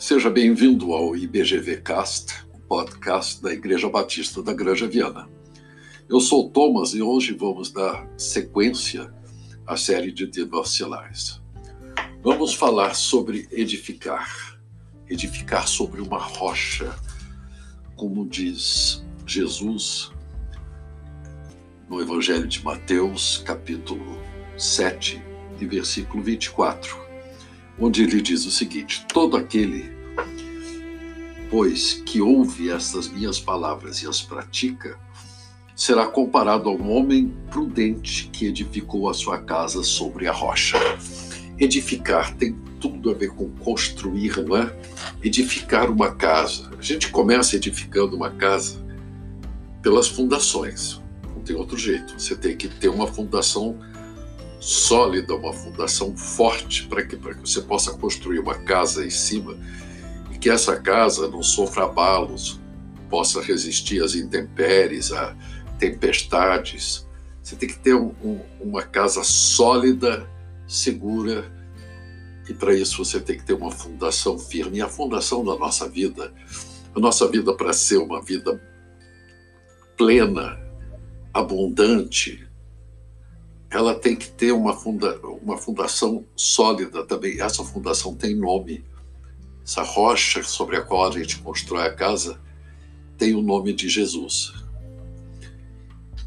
Seja bem-vindo ao IBGV Cast, o podcast da Igreja Batista da Granja Viana. Eu sou Thomas e hoje vamos dar sequência à série de devocionais. Vamos falar sobre edificar, edificar sobre uma rocha, como diz Jesus no Evangelho de Mateus, capítulo 7, e versículo 24 onde ele diz o seguinte: Todo aquele, pois, que ouve estas minhas palavras e as pratica, será comparado a um homem prudente que edificou a sua casa sobre a rocha. Edificar tem tudo a ver com construir, não é? Edificar uma casa. A gente começa edificando uma casa pelas fundações. Não tem outro jeito. Você tem que ter uma fundação sólida, uma fundação forte para que, que você possa construir uma casa em cima e que essa casa não sofra abalos, possa resistir às intempéries, a tempestades. Você tem que ter um, um, uma casa sólida, segura, e para isso você tem que ter uma fundação firme. E a fundação da nossa vida, a nossa vida para ser uma vida plena, abundante, ela tem que ter uma, funda, uma fundação sólida também. Essa fundação tem nome. Essa rocha sobre a qual a gente constrói a casa tem o nome de Jesus.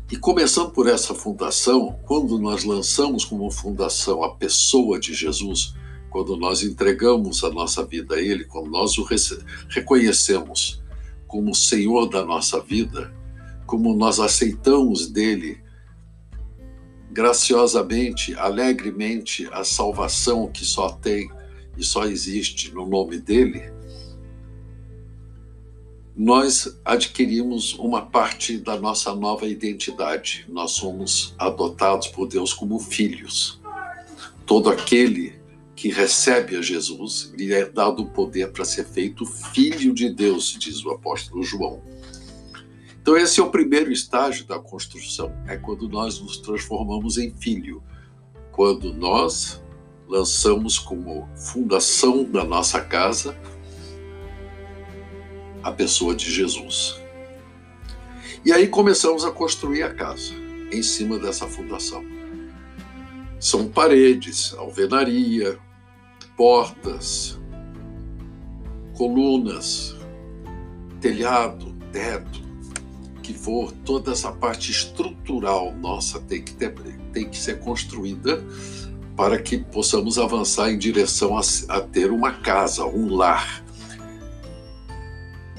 E começando por essa fundação, quando nós lançamos como fundação a pessoa de Jesus, quando nós entregamos a nossa vida a Ele, quando nós o reconhecemos como Senhor da nossa vida, como nós aceitamos dele graciosamente, alegremente a salvação que só tem e só existe no nome dele, nós adquirimos uma parte da nossa nova identidade. Nós somos adotados por Deus como filhos. Todo aquele que recebe a Jesus lhe é dado o poder para ser feito filho de Deus, diz o apóstolo João. Então, esse é o primeiro estágio da construção, é quando nós nos transformamos em filho, quando nós lançamos como fundação da nossa casa a pessoa de Jesus. E aí começamos a construir a casa em cima dessa fundação. São paredes, alvenaria, portas, colunas, telhado, teto, que for, toda essa parte estrutural nossa tem que, ter, tem que ser construída para que possamos avançar em direção a, a ter uma casa, um lar.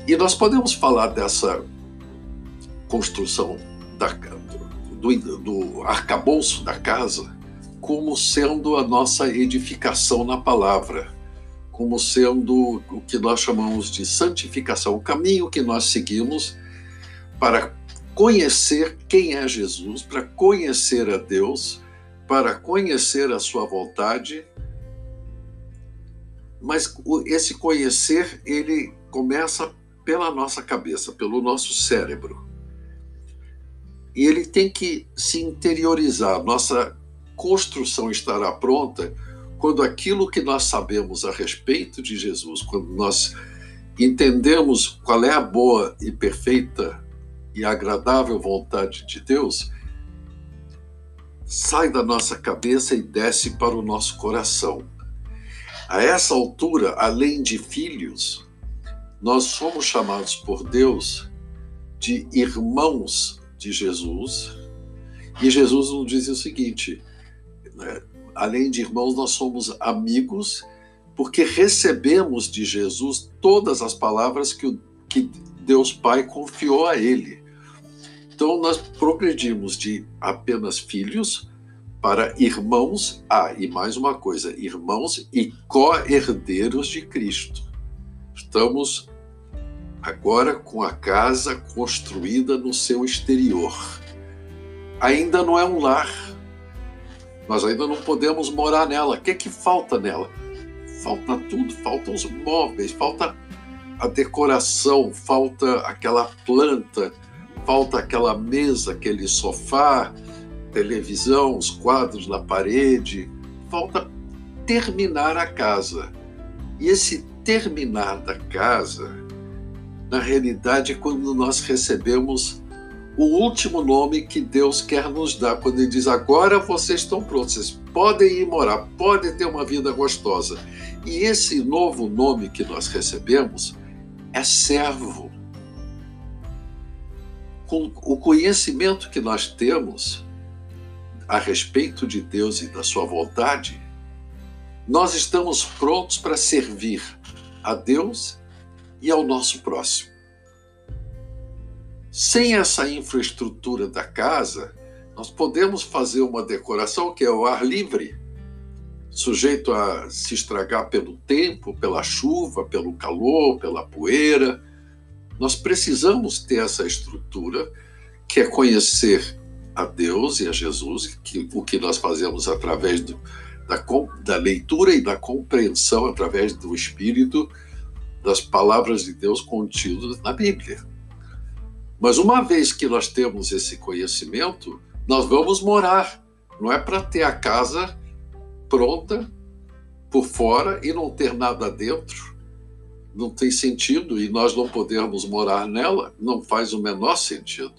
E nós podemos falar dessa construção da, do, do arcabouço da casa como sendo a nossa edificação na palavra, como sendo o que nós chamamos de santificação, o caminho que nós seguimos para conhecer quem é Jesus, para conhecer a Deus, para conhecer a sua vontade. Mas esse conhecer, ele começa pela nossa cabeça, pelo nosso cérebro. E ele tem que se interiorizar. Nossa construção estará pronta quando aquilo que nós sabemos a respeito de Jesus, quando nós entendemos qual é a boa e perfeita e agradável vontade de Deus sai da nossa cabeça e desce para o nosso coração. A essa altura, além de filhos, nós somos chamados por Deus de irmãos de Jesus. E Jesus nos diz o seguinte: né? além de irmãos, nós somos amigos, porque recebemos de Jesus todas as palavras que, que Deus Pai confiou a Ele. Então, nós progredimos de apenas filhos para irmãos. Ah, e mais uma coisa: irmãos e co-herdeiros de Cristo. Estamos agora com a casa construída no seu exterior. Ainda não é um lar. Nós ainda não podemos morar nela. O que é que falta nela? Falta tudo, faltam os móveis, falta a decoração, falta aquela planta, falta aquela mesa, aquele sofá, televisão, os quadros na parede, falta terminar a casa. E esse determinada casa, na realidade, é quando nós recebemos o último nome que Deus quer nos dar, quando Ele diz: agora vocês estão prontos, vocês podem ir morar, podem ter uma vida gostosa. E esse novo nome que nós recebemos é servo. Com o conhecimento que nós temos a respeito de Deus e da Sua vontade, nós estamos prontos para servir a Deus e ao nosso próximo. Sem essa infraestrutura da casa, nós podemos fazer uma decoração que é o ar livre, sujeito a se estragar pelo tempo, pela chuva, pelo calor, pela poeira. Nós precisamos ter essa estrutura, que é conhecer a Deus e a Jesus, que, o que nós fazemos através do, da, da leitura e da compreensão através do Espírito das palavras de Deus contidas na Bíblia. Mas uma vez que nós temos esse conhecimento, nós vamos morar. Não é para ter a casa pronta por fora e não ter nada dentro. Não tem sentido e nós não podermos morar nela, não faz o menor sentido.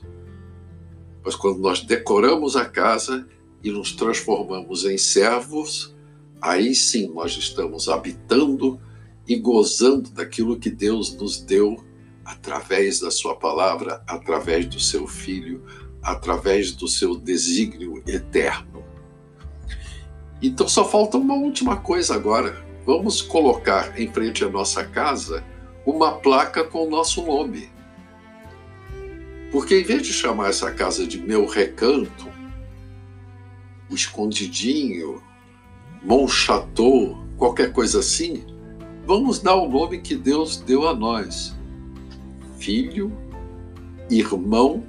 Mas quando nós decoramos a casa e nos transformamos em servos, aí sim nós estamos habitando e gozando daquilo que Deus nos deu através da sua palavra, através do seu filho, através do seu desígnio eterno. Então só falta uma última coisa agora. Vamos colocar em frente à nossa casa uma placa com o nosso nome. Porque em vez de chamar essa casa de meu recanto, o escondidinho, Mon Chateau, qualquer coisa assim, vamos dar o nome que Deus deu a nós filho, irmão,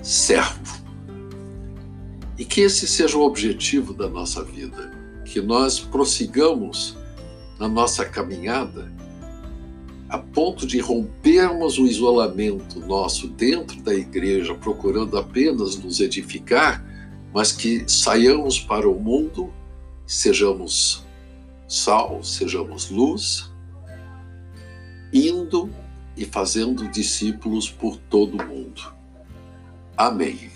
servo. E que esse seja o objetivo da nossa vida, que nós prossigamos na nossa caminhada a ponto de rompermos o isolamento nosso dentro da igreja, procurando apenas nos edificar, mas que saiamos para o mundo, sejamos sal, sejamos luz, indo e fazendo discípulos por todo o mundo. Amém.